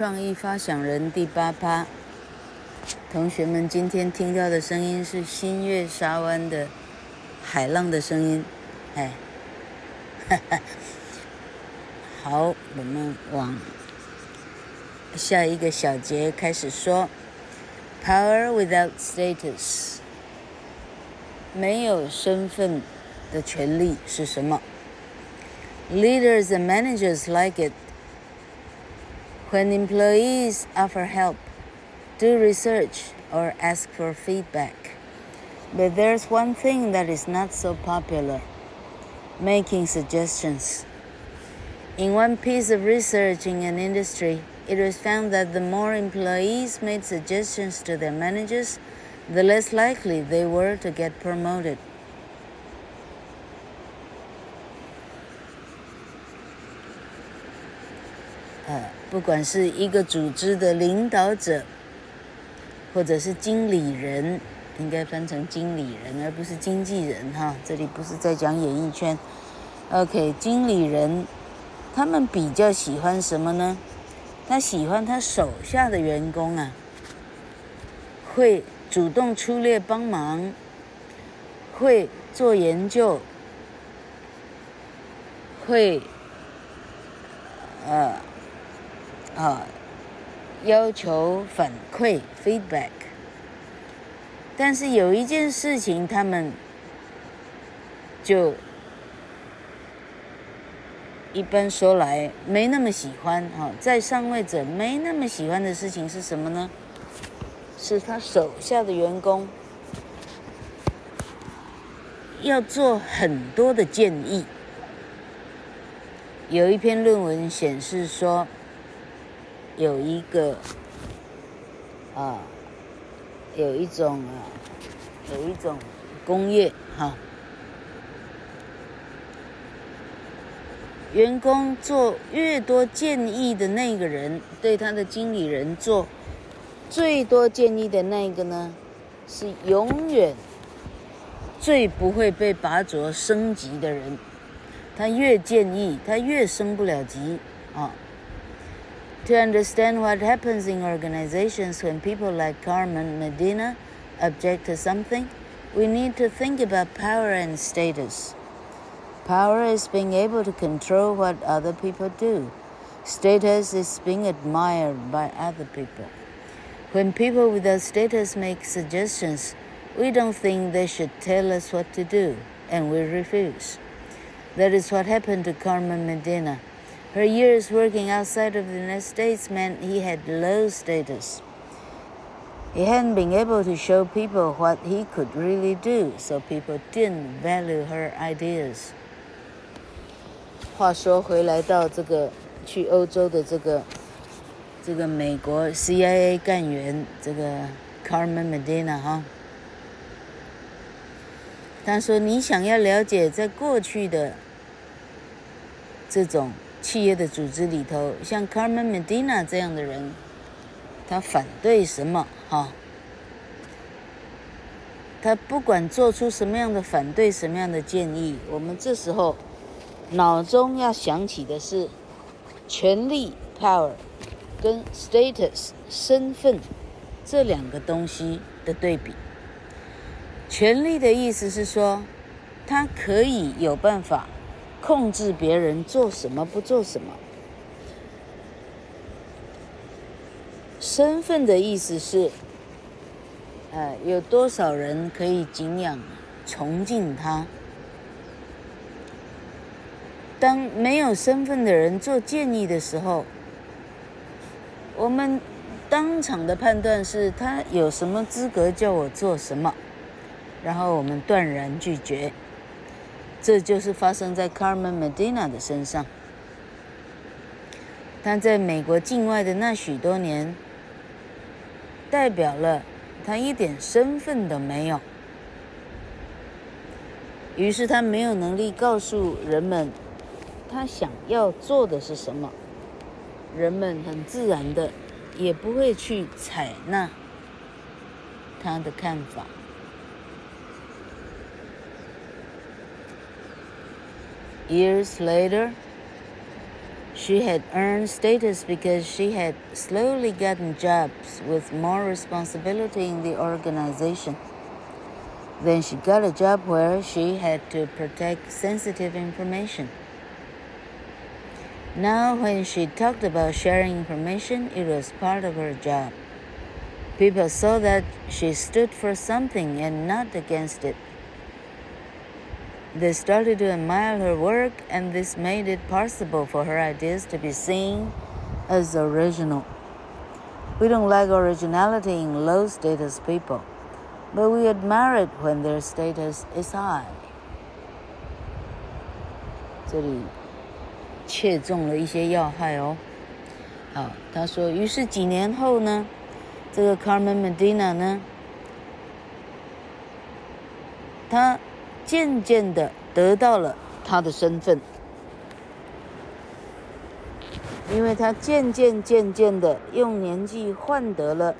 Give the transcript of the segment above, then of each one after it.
创意发想人第八趴。同学们，今天听到的声音是新月沙湾的海浪的声音，哎，哈哈。好，我们往下一个小节开始说。Power without status，没有身份的权力是什么？Leaders and managers like it when employees offer help. do research or ask for feedback. But there's one thing that is not so popular making suggestions. In one piece of research in an industry, it was found that the more employees made suggestions to their managers, the less likely they were to get promoted. 不管是一个组织的领导者。或者是经理人，应该翻成经理人，而不是经纪人哈。这里不是在讲演艺圈。OK，经理人，他们比较喜欢什么呢？他喜欢他手下的员工啊，会主动出列帮忙，会做研究，会，呃，啊。要求反馈 feedback，但是有一件事情，他们就一般说来没那么喜欢哈，在上位者没那么喜欢的事情是什么呢？是他手下的员工要做很多的建议。有一篇论文显示说。有一个啊，有一种啊，有一种工业哈，员工做越多建议的那个人，对他的经理人做最多建议的那个呢，是永远最不会被拔擢升级的人。他越建议，他越升不了级啊。To understand what happens in organizations when people like Carmen Medina object to something, we need to think about power and status. Power is being able to control what other people do. Status is being admired by other people. When people without status make suggestions, we don't think they should tell us what to do, and we refuse. That is what happened to Carmen Medina. Her years working outside of the United States meant he had low status. He hadn't been able to show people what he could really do, so people didn't value her ideas. 话说回来到这个去欧洲的这个这个美国 CIA 干员这个 Carmen Medina 哈，他说你想要了解在过去的这种。企业的组织里头，像 Carmen Medina 这样的人，他反对什么？哈，他不管做出什么样的反对，什么样的建议，我们这时候脑中要想起的是权力 （power） 跟 status（ 身份）这两个东西的对比。权力的意思是说，他可以有办法。控制别人做什么，不做什么。身份的意思是，呃，有多少人可以敬仰、崇敬他？当没有身份的人做建议的时候，我们当场的判断是他有什么资格叫我做什么，然后我们断然拒绝。这就是发生在 Carmen Medina 的身上。他在美国境外的那许多年，代表了他一点身份都没有。于是他没有能力告诉人们他想要做的是什么，人们很自然的也不会去采纳他的看法。Years later, She had earned status because she had slowly gotten jobs with more responsibility in the organization. Then she got a job where she had to protect sensitive information. Now, when she talked about sharing information, it was part of her job. People saw that she stood for something and not against it. They started to admire her work, and this made it possible for her ideas to be seen as original. We don't like originality in low status people, but we admire it when their status is high. 这里切中了一些要害哦。好，他说，于是几年后呢，这个 Carmen Medina 呢，他。 渐渐的得到了他的身份，因为他渐渐渐渐的用年纪换得了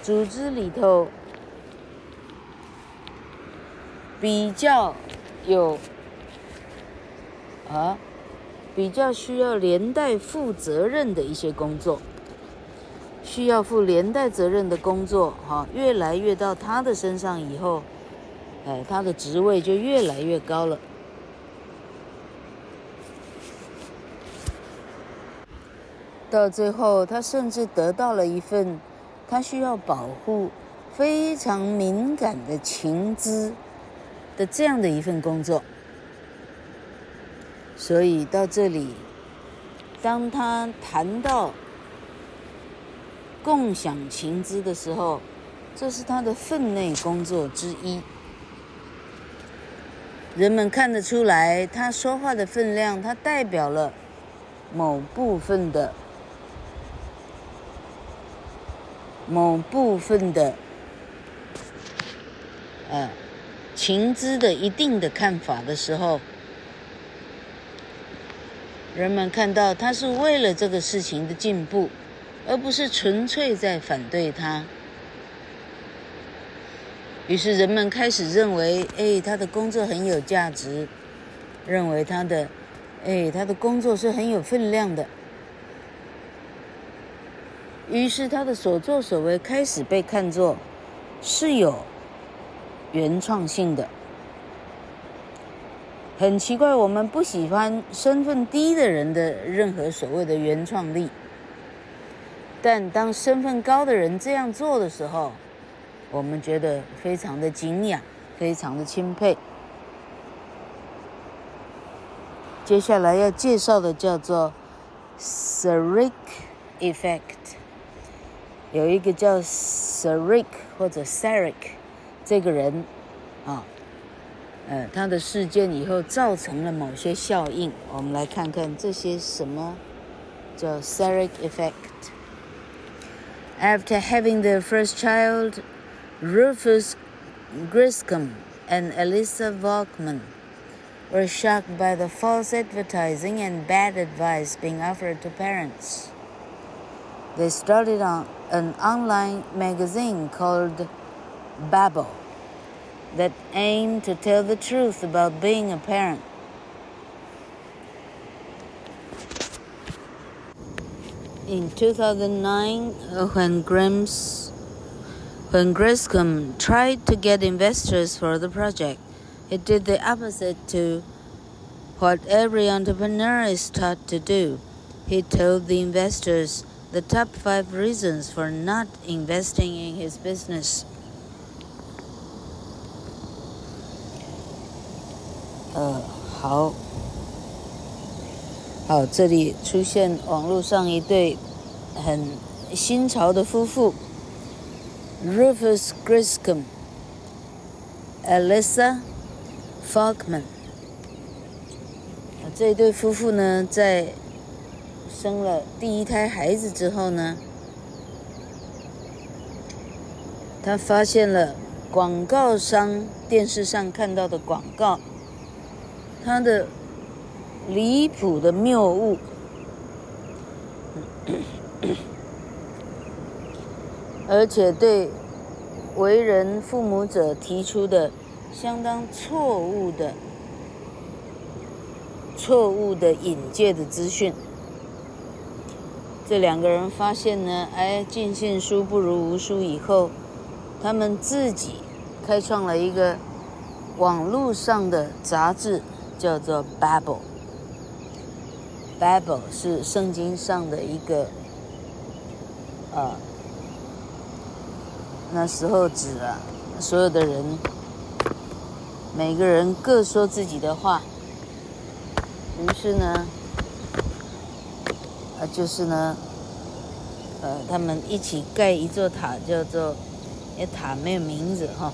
组织里头比较有啊比较需要连带负责任的一些工作，需要负连带责任的工作，哈，越来越到他的身上以后。哎，他的职位就越来越高了。到最后，他甚至得到了一份他需要保护非常敏感的情资的这样的一份工作。所以到这里，当他谈到共享情资的时候，这是他的分内工作之一。人们看得出来，他说话的分量，他代表了某部分的某部分的呃情资的一定的看法的时候，人们看到他是为了这个事情的进步，而不是纯粹在反对他。于是人们开始认为，哎，他的工作很有价值，认为他的，哎，他的工作是很有分量的。于是他的所作所为开始被看作是有原创性的。很奇怪，我们不喜欢身份低的人的任何所谓的原创力，但当身份高的人这样做的时候，我们觉得非常的敬仰，非常的钦佩。接下来要介绍的叫做 Sarek Effect，有一个叫 Sarek 或者 Sarek 这个人啊，呃，他的事件以后造成了某些效应。我们来看看这些什么叫 Sarek Effect。After having the first child. Rufus Griscom and Elisa Volkman were shocked by the false advertising and bad advice being offered to parents. They started on an online magazine called Babel that aimed to tell the truth about being a parent. In 2009, when Grimm's when Griscom tried to get investors for the project, it did the opposite to what every entrepreneur is taught to do. He told the investors the top five reasons for not investing in his business. 呃，好，好，这里出现网络上一对很新潮的夫妇。 Rufus Griscom、Alyssa Falkman，这一对夫妇呢，在生了第一胎孩子之后呢，他发现了广告商电视上看到的广告，他的离谱的谬误。而且对为人父母者提出的相当错误的、错误的引介的资讯，这两个人发现呢，哎，尽信书不如无书以后，他们自己开创了一个网络上的杂志，叫做 Babel。Babel 是圣经上的一个，呃，那时候指啊，所有的人，每个人各说自己的话，于是呢，呃，就是呢，呃，他们一起盖一座塔，叫做，那塔没有名字哈，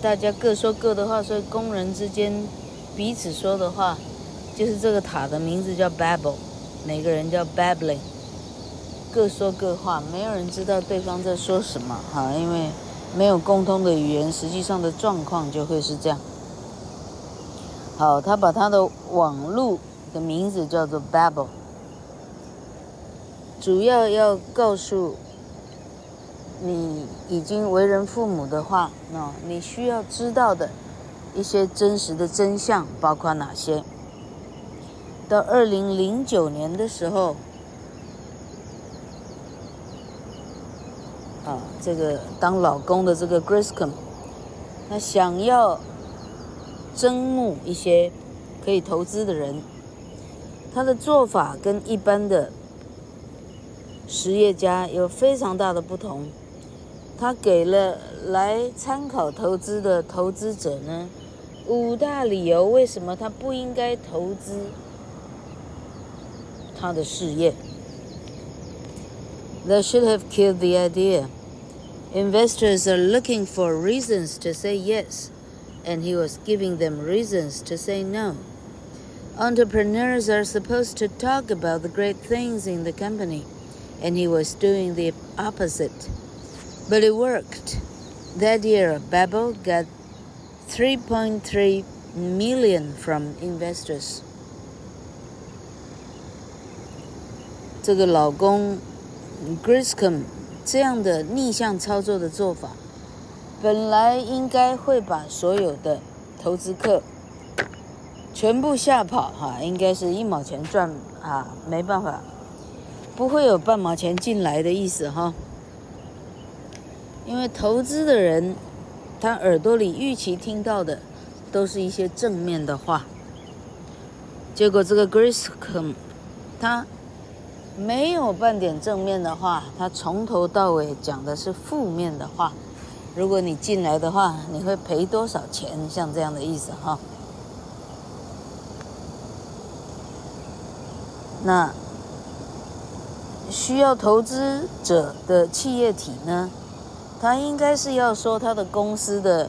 大家各说各的话，所以工人之间彼此说的话。就是这个塔的名字叫 Babel，每个人叫 Babbling，各说各话，没有人知道对方在说什么哈，因为没有共通的语言，实际上的状况就会是这样。好，他把他的网路的名字叫做 Babel，主要要告诉你已经为人父母的话，那你需要知道的一些真实的真相包括哪些？到二零零九年的时候，这个当老公的这个 Griscom，他想要征募一些可以投资的人，他的做法跟一般的实业家有非常大的不同。他给了来参考投资的投资者呢，五大理由，为什么他不应该投资。他的事业。They should have killed the idea. Investors are looking for reasons to say yes, and he was giving them reasons to say no. Entrepreneurs are supposed to talk about the great things in the company, and he was doing the opposite. But it worked. That year, Babel got 3.3 million from investors. 这个老公 Griscom 这样的逆向操作的做法，本来应该会把所有的投资客全部吓跑哈，应该是一毛钱赚啊，没办法，不会有半毛钱进来的意思哈。因为投资的人，他耳朵里预期听到的都是一些正面的话，结果这个 Griscom 他。没有半点正面的话，他从头到尾讲的是负面的话。如果你进来的话，你会赔多少钱？像这样的意思哈。那需要投资者的企业体呢？他应该是要说他的公司的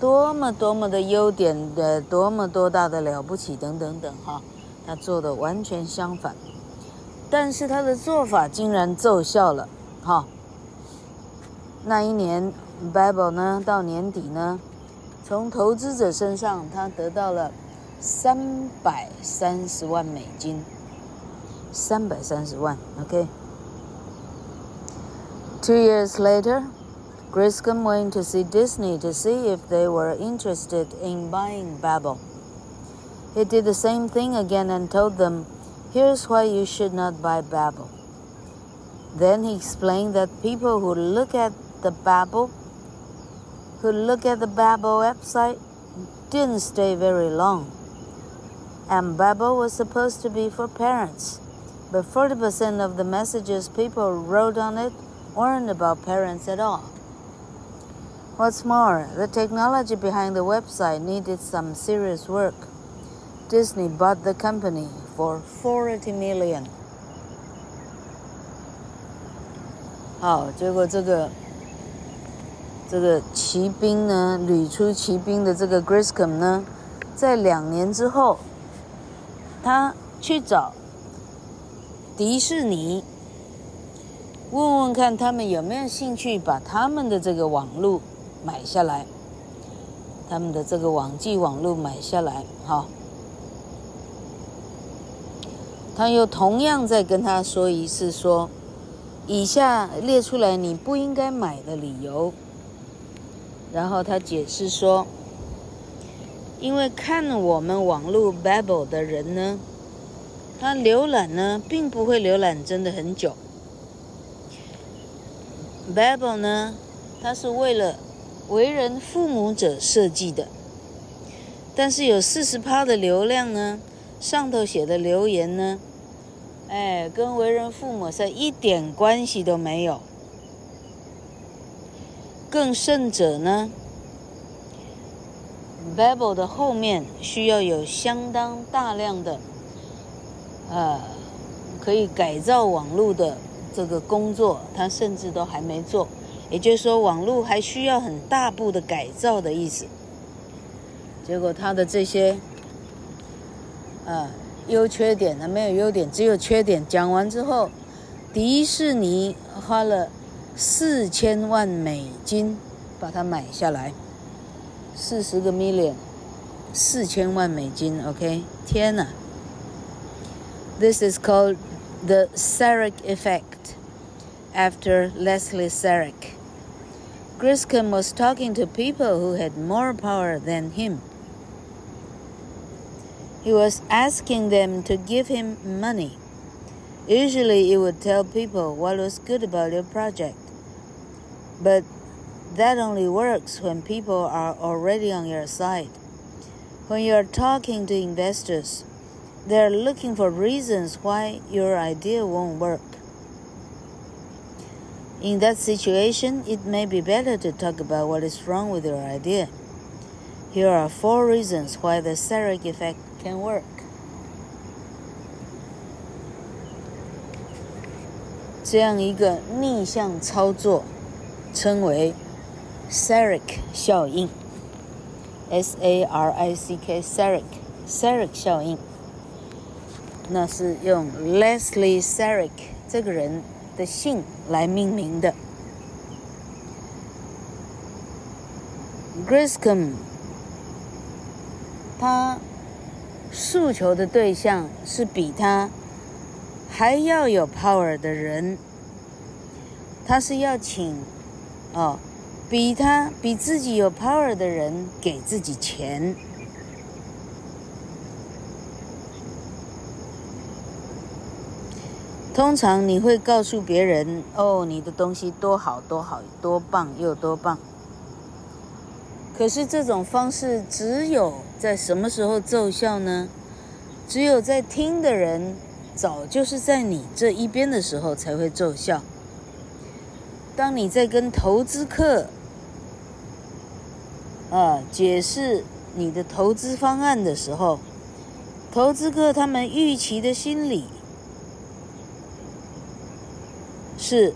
多么多么的优点的，多么多大的了不起等等等哈。他做的完全相反。但是他的做法竟然奏效了，哈！那一年，Babel 呢，到年底呢，从投资者身上他得到了三百三十万美金，三百三十万，OK。Two years later, Griscom went to see Disney to see if they were interested in buying Babel. He did the same thing again and told them. Here's why you should not buy Babel. Then he explained that people who look at the Babel, who look at the Babel website, didn't stay very long. And Babel was supposed to be for parents, but 40% of the messages people wrote on it weren't about parents at all. What's more, the technology behind the website needed some serious work. Disney bought the company for forty million。好，结果这个这个骑兵呢，旅出骑兵的这个 Griscom 呢，在两年之后，他去找迪士尼，问问看他们有没有兴趣把他们的这个网络买下来，他们的这个网际网络买下来，好。他又同样再跟他说一次，说，以下列出来你不应该买的理由。然后他解释说，因为看我们网络 Babel 的人呢，他浏览呢，并不会浏览真的很久。Babel 呢，它是为了为人父母者设计的，但是有四十趴的流量呢，上头写的留言呢，哎，跟为人父母是一点关系都没有。更甚者呢，Babel 的后面需要有相当大量的。呃，可以改造网络的这个工作，他甚至都还没做。也就是说，网络还需要很大步的改造的意思。结果他的这些，呃，优缺点呢，没有优点，只有缺点。讲完之后，迪士尼花了四千万美金把它买下来，四十个 million，四千万美金。OK，天哪！This is called the Sarek effect, after Leslie Sarek. Griscom was talking to people who had more power than him. He was asking them to give him money. Usually, he would tell people what was good about your project. But that only works when people are already on your side. When you are talking to investors, they're looking for reasons why your idea won't work. In that situation, it may be better to talk about what is wrong with your idea. Here are four reasons why the Sarek effect work. 这样一个逆向操作，称为 Sarek 效应。S-A-R-I-C-K Sarek Sarek 效应。那是用 Leslie Sarek 这个人的姓来命名的。Griscom，他诉求的对象是比他还要有 power 的人，他是要请哦，比他比自己有 power 的人给自己钱。通常你会告诉别人：“哦，你的东西多好多好，多棒又多棒。”可是这种方式只有在什么时候奏效呢？只有在听的人早就是在你这一边的时候才会奏效。当你在跟投资客啊解释你的投资方案的时候，投资客他们预期的心理。是，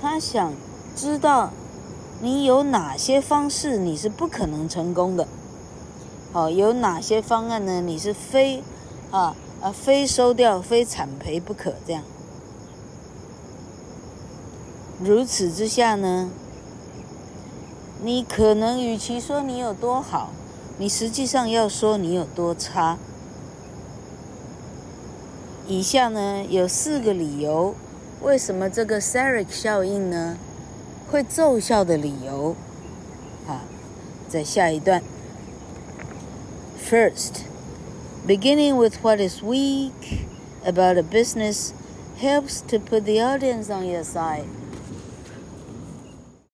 他想知道你有哪些方式你是不可能成功的，好，有哪些方案呢？你是非啊啊非收掉非产赔不可这样。如此之下呢，你可能与其说你有多好，你实际上要说你有多差。以下呢有四个理由。为什么这个 Sarik 效应呢？会奏效的理由，啊，在下一段。First, beginning with what is weak about a business helps to put the audience on your side.